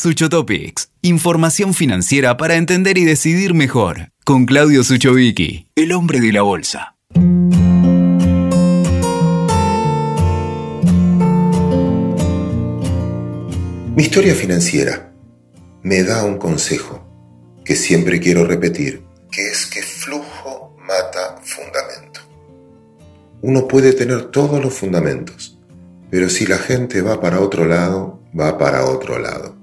Sucho Topics, información financiera para entender y decidir mejor, con Claudio Suchovicki, el hombre de la bolsa. Mi historia financiera me da un consejo que siempre quiero repetir, que es que flujo mata fundamento. Uno puede tener todos los fundamentos, pero si la gente va para otro lado, va para otro lado.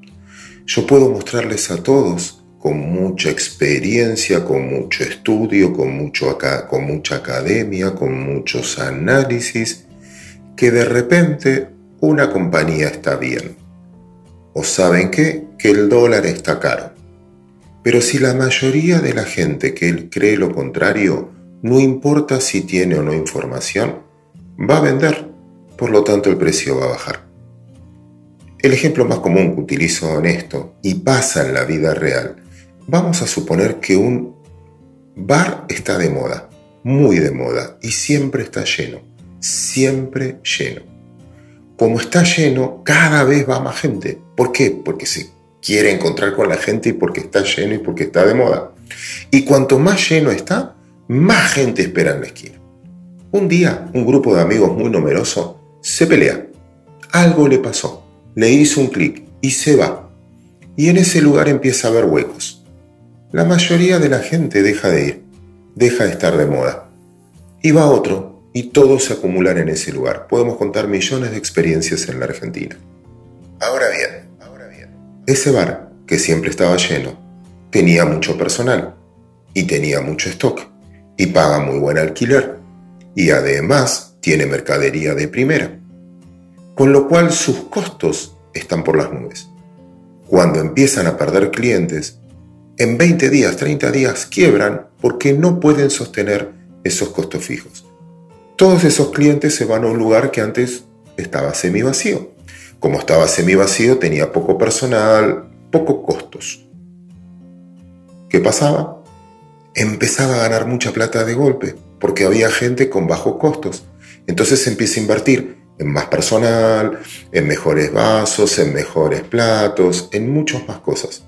Yo puedo mostrarles a todos con mucha experiencia, con mucho estudio, con, mucho con mucha academia, con muchos análisis, que de repente una compañía está bien. ¿O saben qué? Que el dólar está caro. Pero si la mayoría de la gente que cree lo contrario, no importa si tiene o no información, va a vender, por lo tanto el precio va a bajar. El ejemplo más común que utilizo en esto y pasa en la vida real, vamos a suponer que un bar está de moda, muy de moda, y siempre está lleno, siempre lleno. Como está lleno, cada vez va más gente. ¿Por qué? Porque se quiere encontrar con la gente y porque está lleno y porque está de moda. Y cuanto más lleno está, más gente espera en la esquina. Un día, un grupo de amigos muy numeroso se pelea. Algo le pasó le hizo un clic y se va. Y en ese lugar empieza a haber huecos. La mayoría de la gente deja de ir, deja de estar de moda. Y va otro, y todos se acumulan en ese lugar. Podemos contar millones de experiencias en la Argentina. Ahora bien, ahora bien, ese bar, que siempre estaba lleno, tenía mucho personal, y tenía mucho stock, y paga muy buen alquiler, y además tiene mercadería de primera con lo cual sus costos están por las nubes. Cuando empiezan a perder clientes, en 20 días, 30 días quiebran porque no pueden sostener esos costos fijos. Todos esos clientes se van a un lugar que antes estaba semi vacío. Como estaba semi vacío tenía poco personal, pocos costos. ¿Qué pasaba? Empezaba a ganar mucha plata de golpe porque había gente con bajos costos. Entonces empieza a invertir en más personal, en mejores vasos, en mejores platos, en muchas más cosas.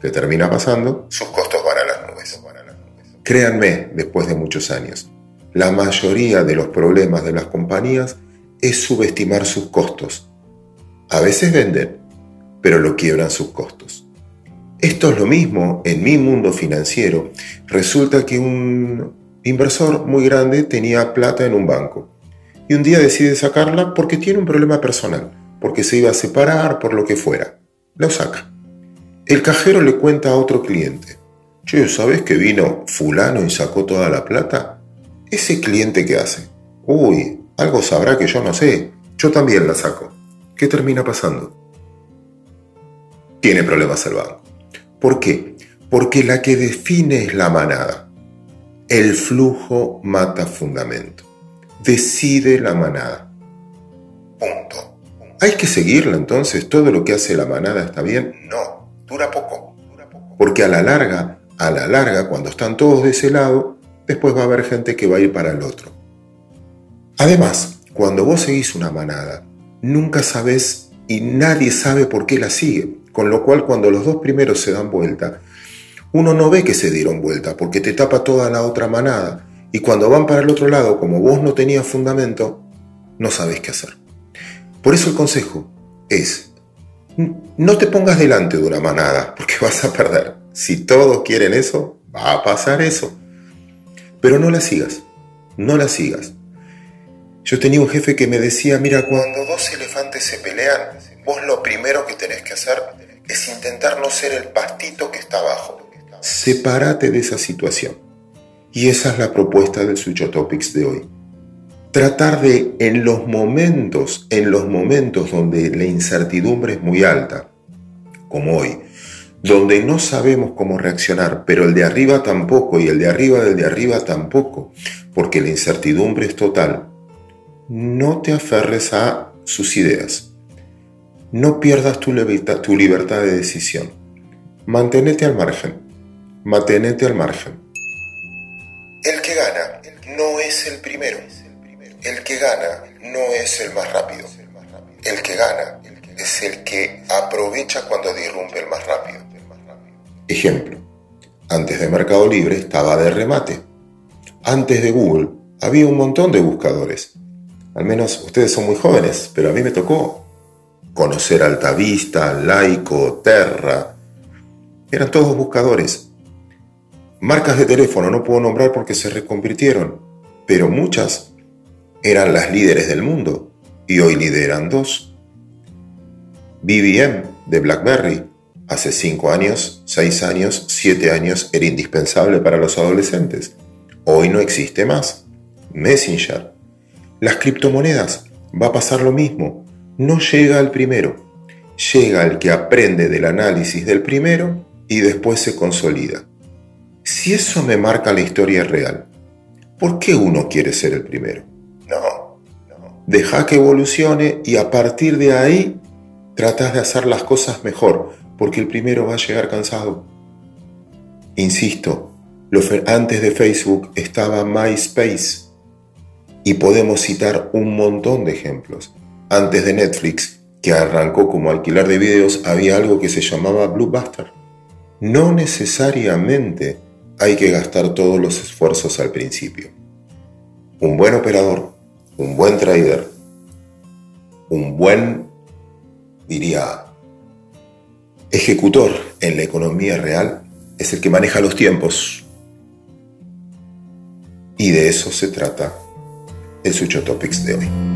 ¿Qué termina pasando? Sus costos van a las nubes. Créanme, después de muchos años, la mayoría de los problemas de las compañías es subestimar sus costos. A veces venden, pero lo quiebran sus costos. Esto es lo mismo en mi mundo financiero. Resulta que un inversor muy grande tenía plata en un banco y un día decide sacarla porque tiene un problema personal, porque se iba a separar, por lo que fuera. Lo saca. El cajero le cuenta a otro cliente, che, ¿sabes que vino fulano y sacó toda la plata? Ese cliente que hace, uy, algo sabrá que yo no sé, yo también la saco. ¿Qué termina pasando? Tiene problemas el banco. ¿Por qué? Porque la que define es la manada. El flujo mata fundamento decide la manada. Punto. ¿Hay que seguirla entonces? ¿Todo lo que hace la manada está bien? No, dura poco. Porque a la larga, a la larga, cuando están todos de ese lado, después va a haber gente que va a ir para el otro. Además, cuando vos seguís una manada, nunca sabes y nadie sabe por qué la sigue. Con lo cual, cuando los dos primeros se dan vuelta, uno no ve que se dieron vuelta porque te tapa toda la otra manada y cuando van para el otro lado, como vos no tenías fundamento, no sabes qué hacer. Por eso el consejo es, no te pongas delante de una manada, porque vas a perder. Si todos quieren eso, va a pasar eso. Pero no la sigas, no la sigas. Yo tenía un jefe que me decía, mira, cuando dos elefantes se pelean, vos lo primero que tenés que hacer es intentar no ser el pastito que está abajo. Sepárate de esa situación. Y esa es la propuesta del Sucho Topics de hoy. Tratar de, en los momentos, en los momentos donde la incertidumbre es muy alta, como hoy, donde no sabemos cómo reaccionar, pero el de arriba tampoco y el de arriba del de arriba tampoco, porque la incertidumbre es total, no te aferres a sus ideas. No pierdas tu libertad, tu libertad de decisión. Manténete al margen. Manténete al margen. El que gana no es el primero. El que gana no es el más rápido. El que gana es el que aprovecha cuando disrumpe el más rápido. Ejemplo, antes de Mercado Libre estaba de remate. Antes de Google había un montón de buscadores. Al menos ustedes son muy jóvenes, pero a mí me tocó conocer Altavista, Laico, Terra. Eran todos buscadores. Marcas de teléfono no puedo nombrar porque se reconvirtieron, pero muchas eran las líderes del mundo y hoy lideran dos. BBM de BlackBerry hace 5 años, 6 años, 7 años era indispensable para los adolescentes. Hoy no existe más. Messenger. Las criptomonedas. Va a pasar lo mismo. No llega al primero. Llega al que aprende del análisis del primero y después se consolida. Si eso me marca la historia real, ¿por qué uno quiere ser el primero? No, no. Deja que evolucione y a partir de ahí tratas de hacer las cosas mejor, porque el primero va a llegar cansado. Insisto, antes de Facebook estaba MySpace y podemos citar un montón de ejemplos. Antes de Netflix, que arrancó como alquilar de videos, había algo que se llamaba Bluebuster. No necesariamente hay que gastar todos los esfuerzos al principio. Un buen operador, un buen trader, un buen diría, ejecutor en la economía real es el que maneja los tiempos. Y de eso se trata el Sucho Topics de hoy.